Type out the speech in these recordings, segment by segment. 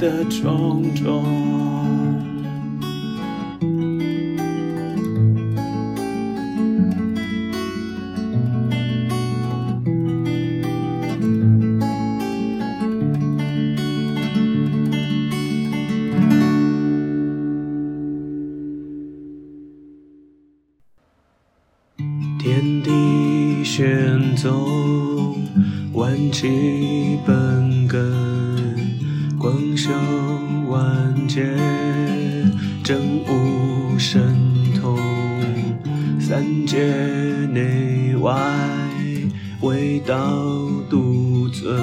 的种种。天地玄宗，万气本根，道独尊，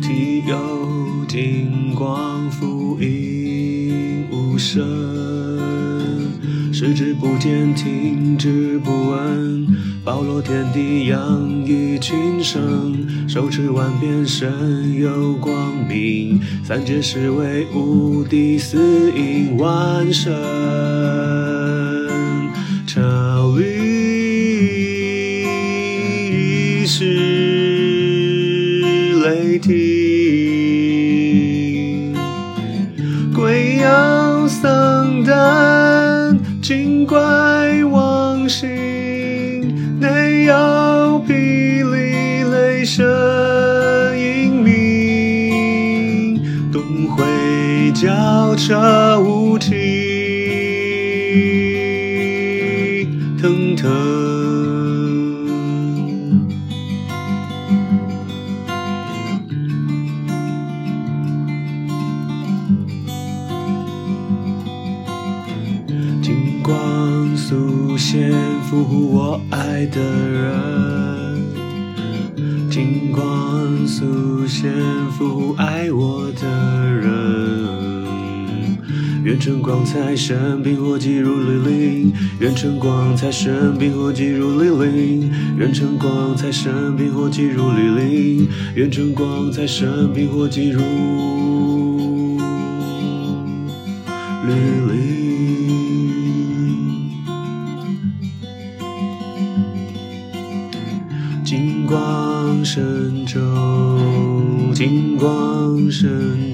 体有金光，福音无声。视之不见，听之不闻，包罗天地，养育群生，手持万变，身有光明，三界是为无敌，四应万神，是雷霆。鬼妖丧胆，精怪妄心，内有霹雳雷声隐鸣，东会交彻晨光财神，冰火击入雷灵。愿晨光财神，冰火击入雷灵。愿晨光财神，冰火击入雷灵。愿晨光财神，冰火击入雷灵。金光神州，金光神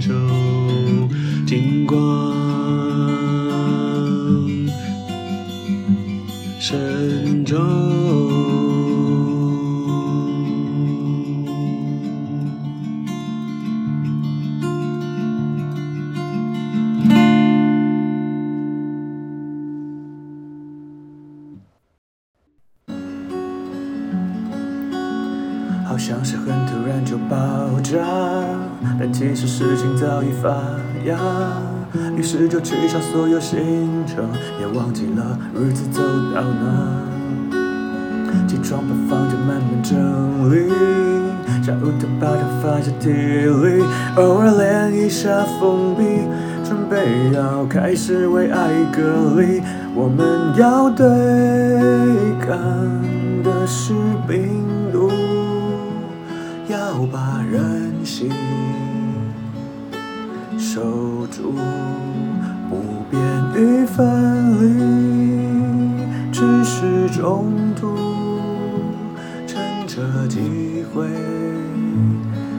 于是就取消所有行程，也忘记了日子走到哪。起床把房间慢慢整理，下午就把它放下地里，偶尔练一下封闭，准备要开始为爱隔离。我们要对抗的是病毒。要把人心守住，言语分离，只是中途，趁着机会，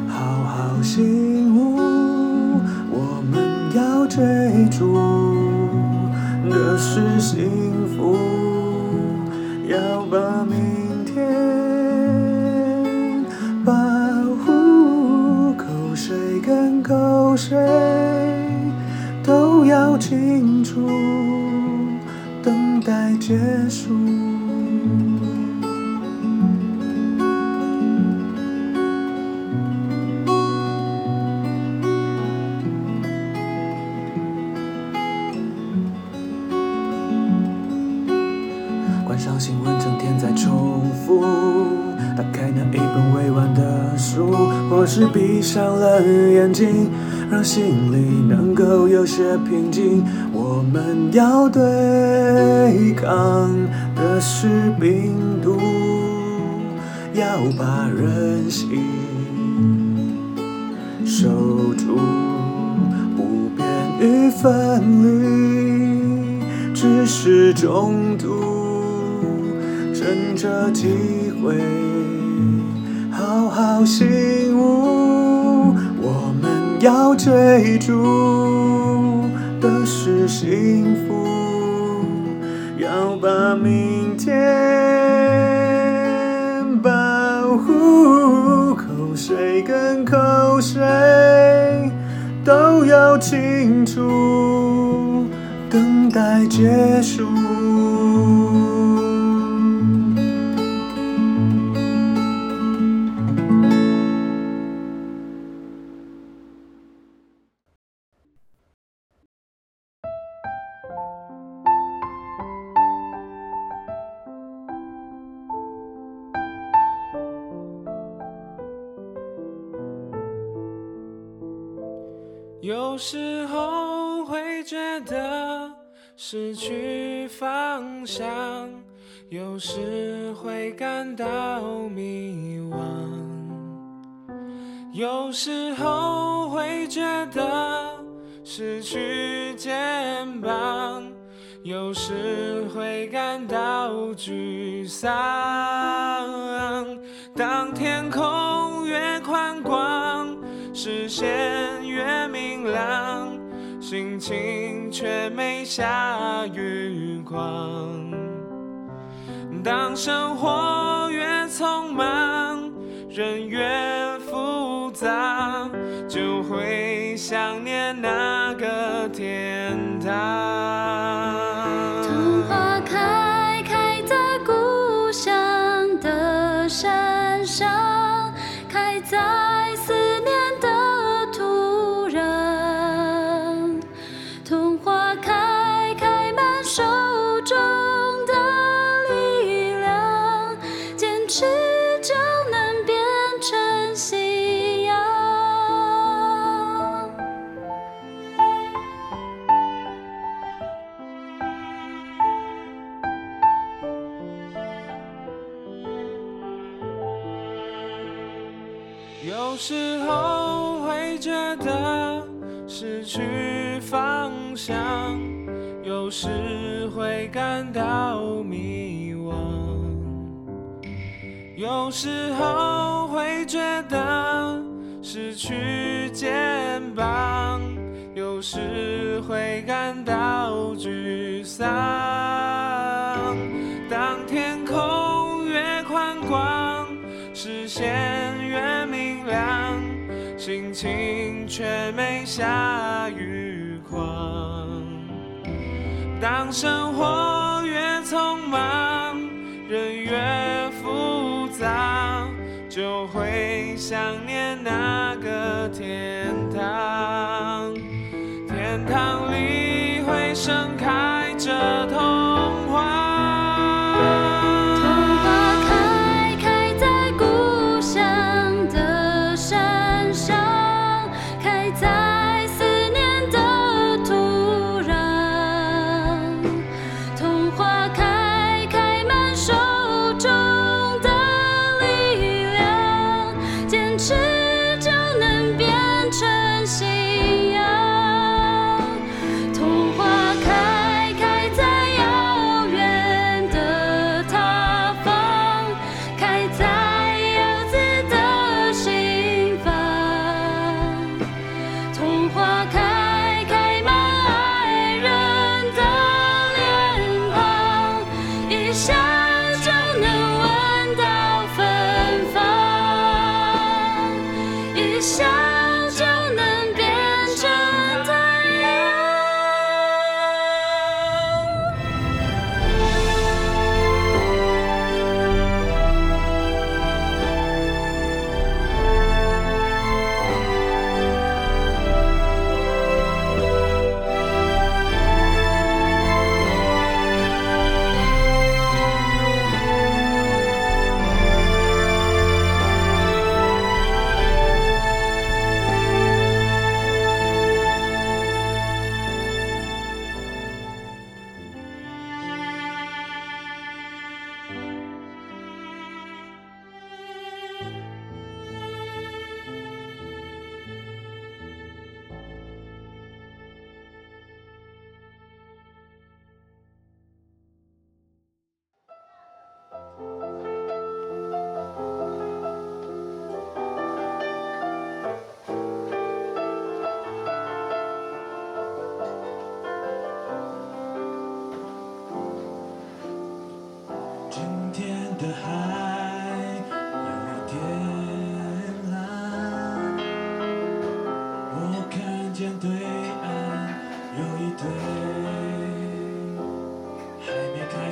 好好醒悟，我们要追逐的是幸福，要把明天。保护口水跟口水要清楚，等待结束。关上新闻，整天在重复。打开那一本未完的书，或是闭上了眼睛。让心里能够有些平静。我们要对抗的是病毒，要把人心守住，不变与分离，只是中途。趁着机会，好好醒悟。我们要追逐的是幸福，要把明天保护。口水跟口水都要清楚，等待结束。想，有时会感到迷惘，有时候会觉得失去肩膀，有时会感到沮丧。当天空越宽广，视线越明亮，心情却没下雨光。当生活越匆忙，人越复杂，就会想念那有时会感到迷惘，有时候会觉得失去肩膀，有时会感到沮丧。当天空越宽广，视线越明亮，心情却没下雨。当生活越匆忙，人越复杂，就会想念那个天堂。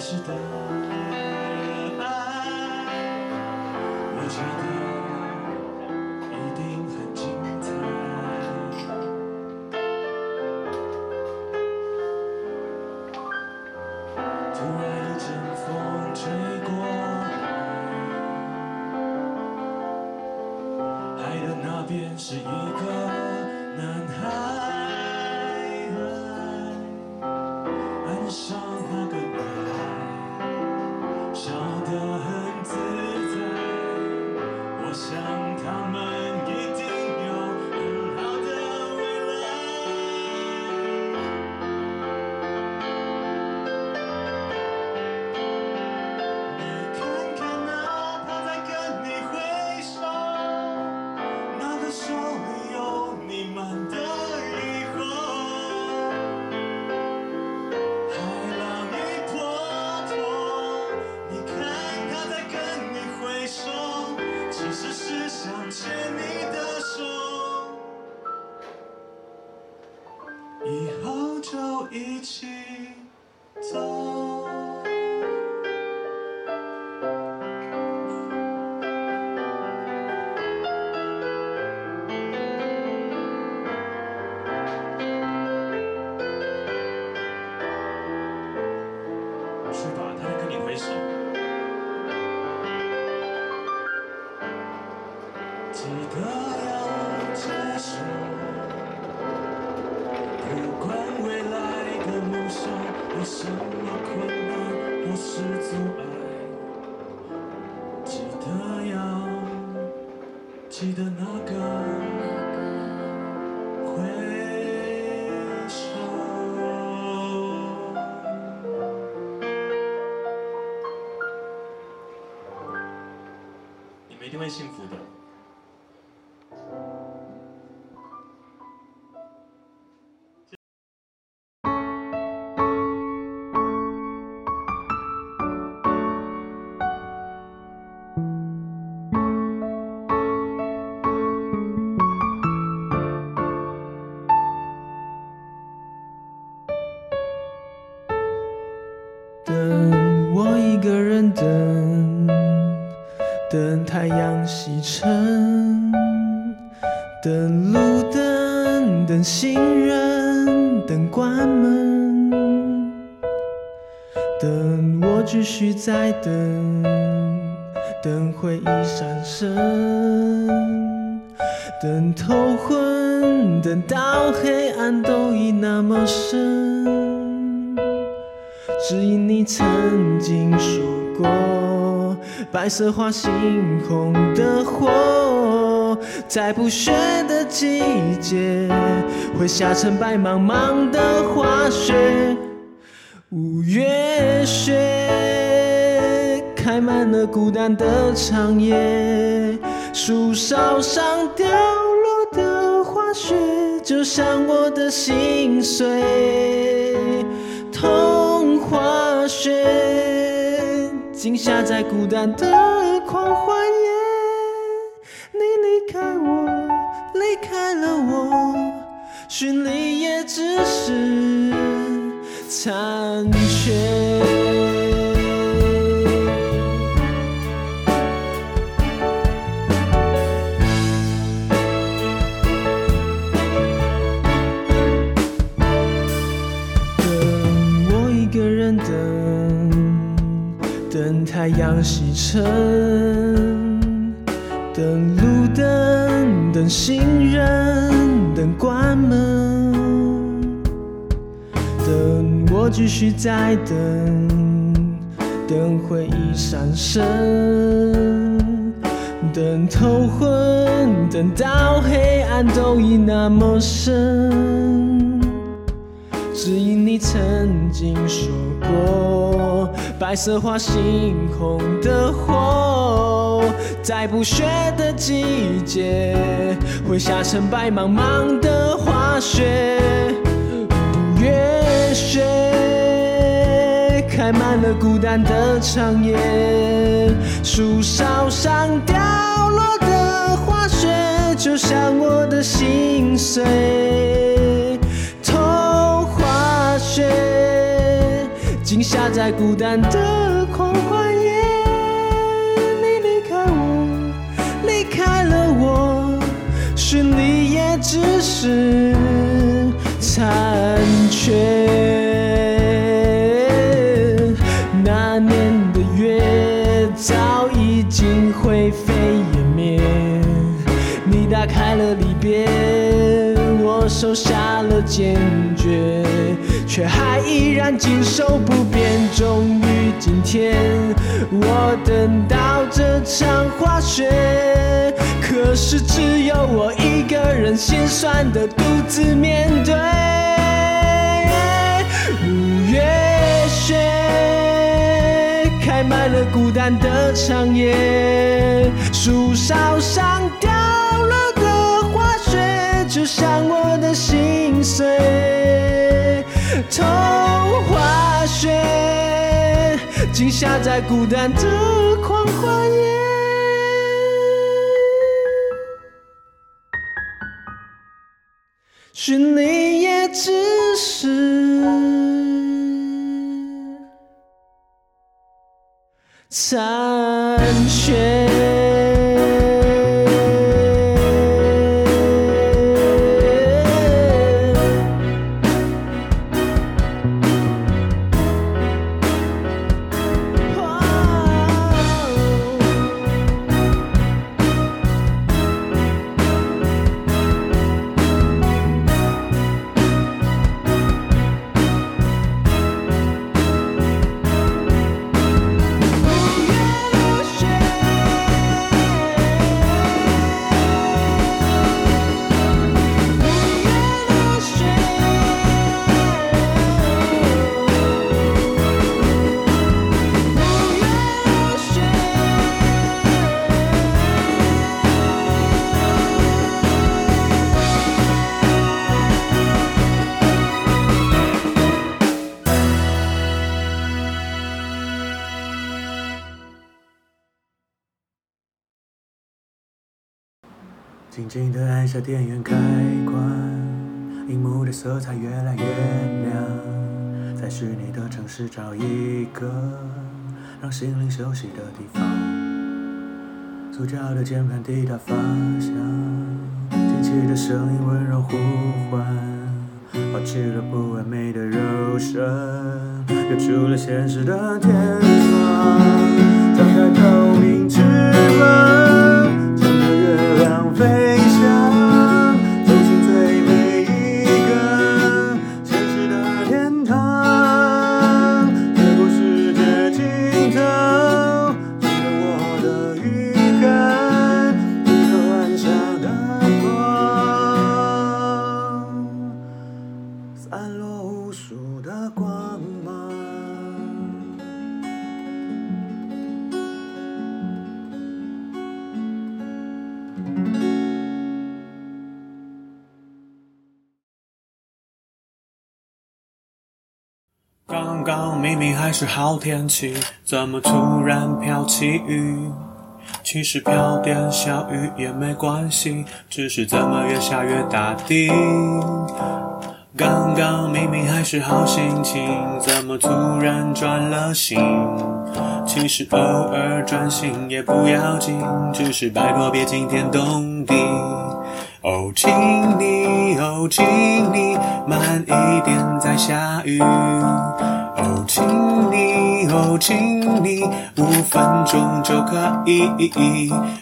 当时的爱，我觉得一定很精彩。突然一阵风吹过来，海的那边是一个。一定会幸福的。等到黑暗都已那么深。只因你曾经说过，白色花猩红的火，在不雪的季节会下成白茫茫的花雪。五月雪开满了孤单的长夜，树梢上掉落的花雪，就像我的心碎。痛化雪，静下在孤单的狂欢夜。你离开我，离开了我，寻你也只是残缺。太阳西沉，等路灯，等行人，等关门，等我继续在等，等回忆闪身，等头昏，等到黑暗都已那么深。只因你曾经说过，白色花猩红的火，在不雪的季节会下成白茫茫的滑雪。五月雪开满了孤单的长夜，树梢上掉落的花雪，就像我的心碎。痛化雪，静下在孤单的狂欢夜。你离开我，离开了我，寻你也只是残缺。那年的月早已经灰飞烟灭，你打开了离别，我收下了坚决，却还依然谨守不变。终于今天，我等到这场滑雪，可是只有我一个人心酸的独自面对。五月雪开满了孤单的长夜，树梢上掉落的花雪，就像我的心碎。童话雪，静下在孤单的狂欢夜。寻你也只是残雪。静静地按下电源开关，荧幕的色彩越来越亮，在虚拟的城市找一个让心灵休息的地方。塑胶的键盘滴答方。向，机器的声音温柔呼唤，抛弃了不完美的肉身，跃出了现实的天窗，张开透明刚明明还是好天气，怎么突然飘起雨？其实飘点小雨也没关系，只是怎么越下越大滴。刚刚明明还是好心情，怎么突然转了心？其实偶尔转心也不要紧，只是拜托别惊天动地。哦，请你，哦，请你慢一点，再下雨。哦，请你，哦，请你五分钟就可以。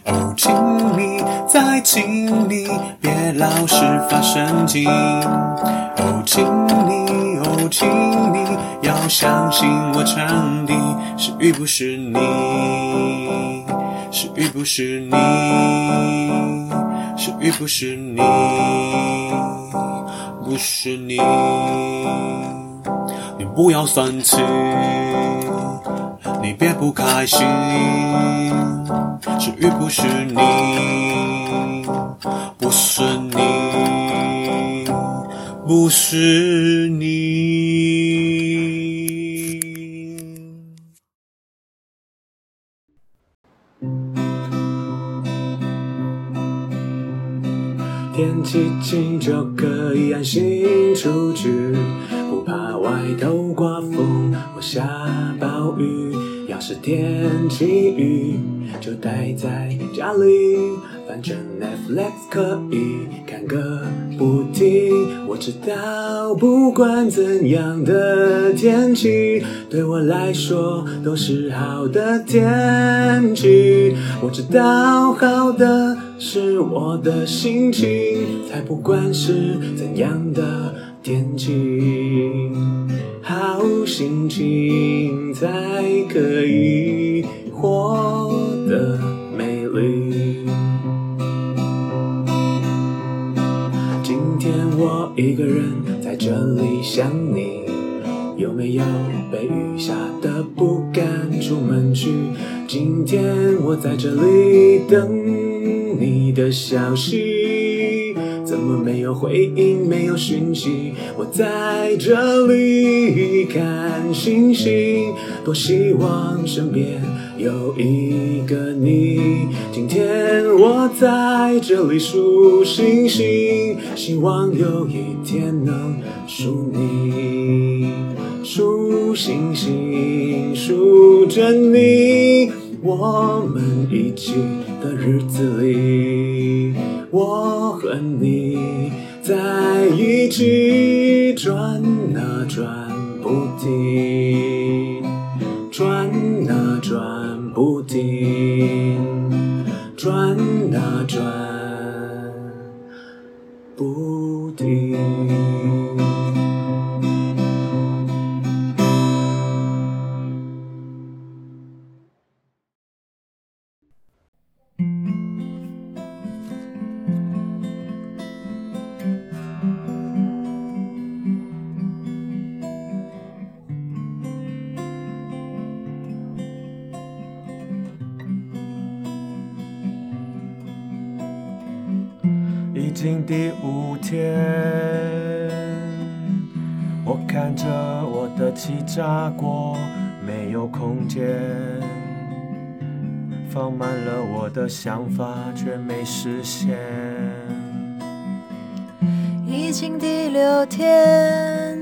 哦，请你，再请你别老是发神经。哦，请你，哦，请你要相信我唱的是雨不是你，是雨不是你。是雨不是你，不是你，你不要生气，你别不开心。是与不是你，不是你，不是你。天气晴就可以安心出去，不怕外头刮风或下暴雨。要是天气雨，就待在家里，反正 Netflix 可以看个不停。我知道，不管怎样的天气，对我来说都是好的天气。我知道，好的。是我的心情，才不管是怎样的天气，好心情才可以活得美丽。今天我一个人在这里想你，有没有被雨下的不敢出门去？今天我在这里等你的消息，怎么没有回应，没有讯息？我在这里看星星，多希望身边有一个你。今天我在这里数星星，希望有一天能数你，数星星，数着你。我们一起的日子里，和你在一起气炸锅，没有空间，放慢了我的想法，却没实现。已经第六天，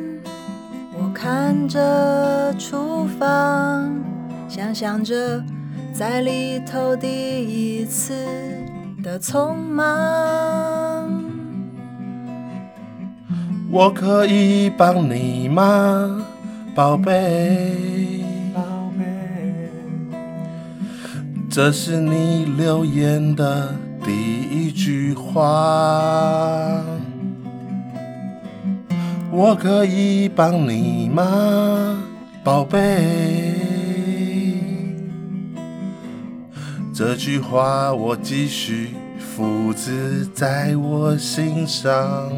我看着厨房，想象着在里头第一次的匆忙。我可以帮你吗，宝贝？宝贝，这是你留言的第一句话。我可以帮你吗，宝贝？这句话我继续复制在我心上。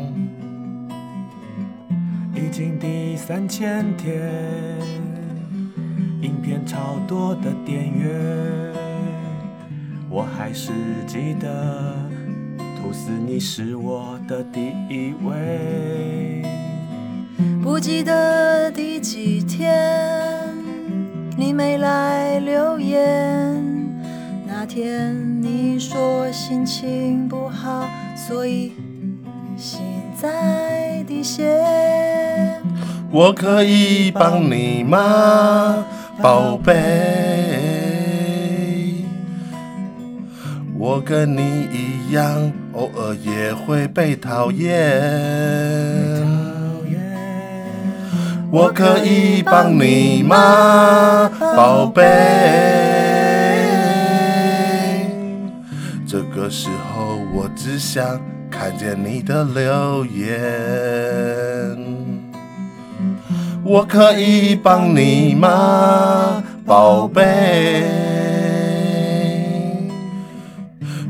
已经第三千天，影片超多的点阅，我还是记得吐司你是我的第一位。不记得第几天你没来留言，那天你说心情不好，所以心在滴血。我可以帮你吗，宝贝？我跟你一样，偶尔也会被讨厌。我可以帮你吗，宝贝？这个时候，我只想看见你的留言。我可以帮你吗，宝贝？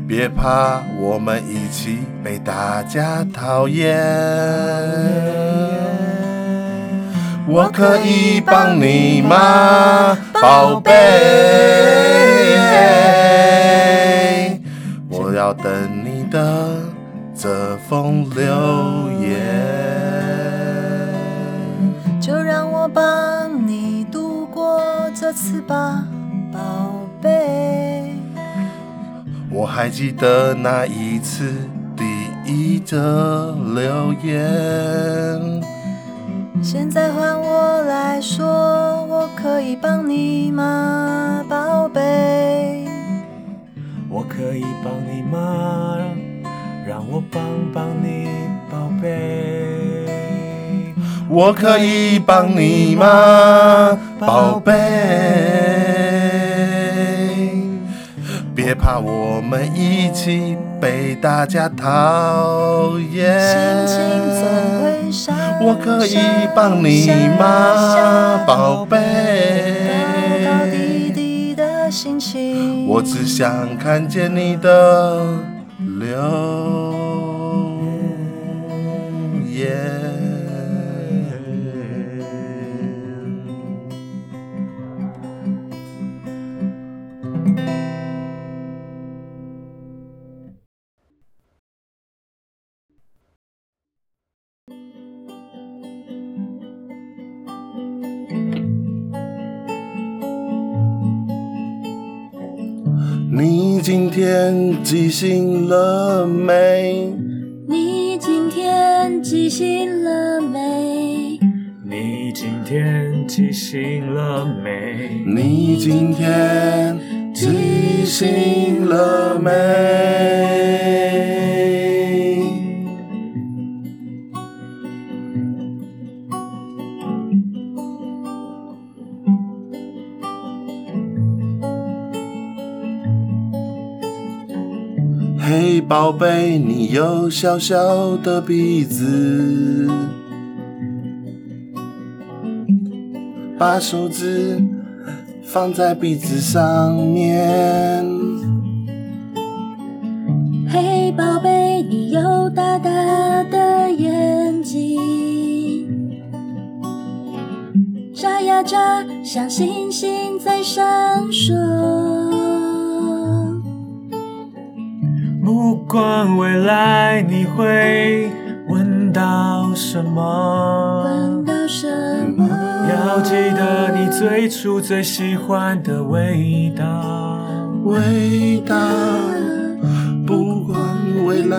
别怕，我们一起被大家讨厌。我可以帮你吗，宝贝？我要等你的这封留言。这次吧，宝贝。我还记得那一次第一则留言，现在换我来说，我可以帮你吗，宝贝？我可以帮你吗？让我帮帮你，宝贝。我可以帮你吗，宝贝？别怕，我们一起被大家讨厌。我可以帮你吗，宝贝？我只想看见你的留今天记醒了没？你今天记醒了没？你今天记醒了没？你今天记醒了没？宝贝，你有小小的鼻子，把手指放在鼻子上面。嘿，宝贝，你有大大的眼睛，眨呀眨，像星星在闪烁。不管未来你会闻到什么闻，到什么？要记得你最初最喜欢的味道。味道，不管未来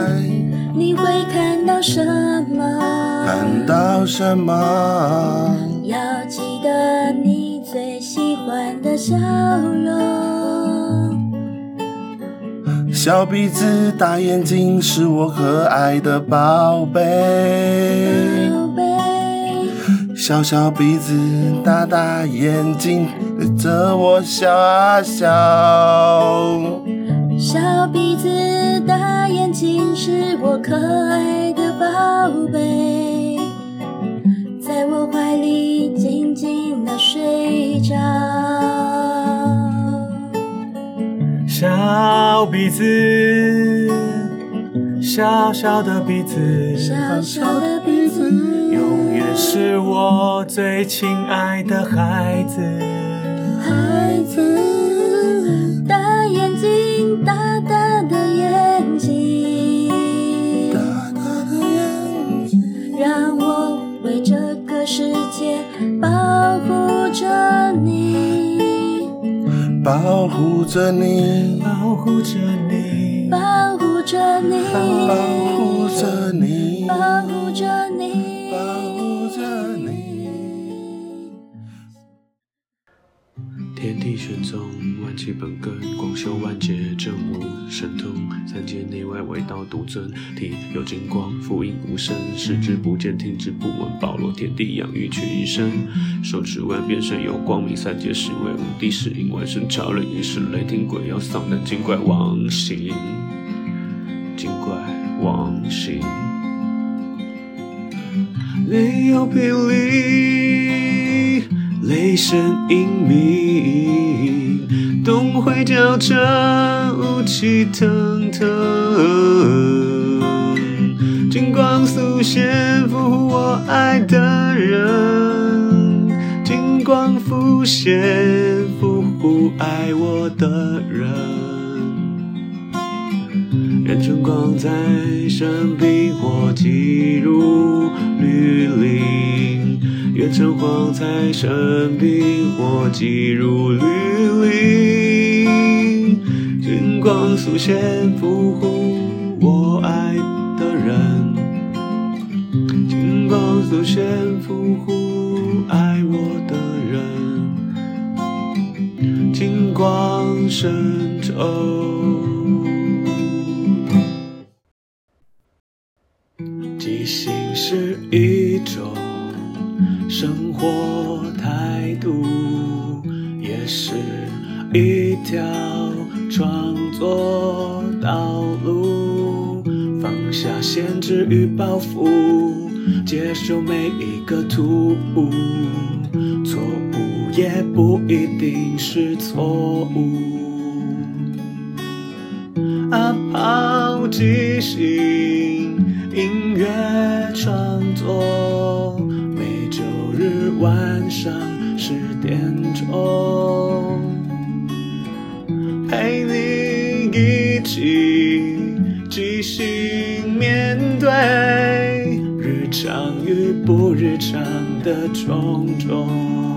你会看到什么？看到什么，要记得你最喜欢的笑容。小鼻子大眼睛是我可爱的宝贝。小小鼻子大大眼睛对着我笑啊笑。小鼻子大眼睛是我可爱的宝贝，在我怀里静静的睡着。小鼻子，小小的鼻子，小小的鼻子，永远是我最亲爱的孩子。孩子，着你，保护着你，独尊。体有金光，福音无声，视之不见，听之不闻，保罗天地养育群生。手持万变身有光明，三界是为无地是因万神超人，一是雷霆鬼妖丧胆精怪王行，精怪王行。雷摇霹雳，雷声隐鸣，东会交战，雾气腾腾，金光速现，俘获我爱的人，金光浮现，俘获爱我的人。任春光在身边，或寄入绿林；愿橙黄在身边，或寄入绿林。金光速现，俘获我爱的人；金光速现，俘获爱我的人。金光神州。即兴是一种生活态度，也是一条创作道路。放下限制与包袱，接受每一个突兀，错误也不一定是错误。啊，抛即兴，音乐创作，上十点钟，陪你一起即兴面对日常与不日常的种种。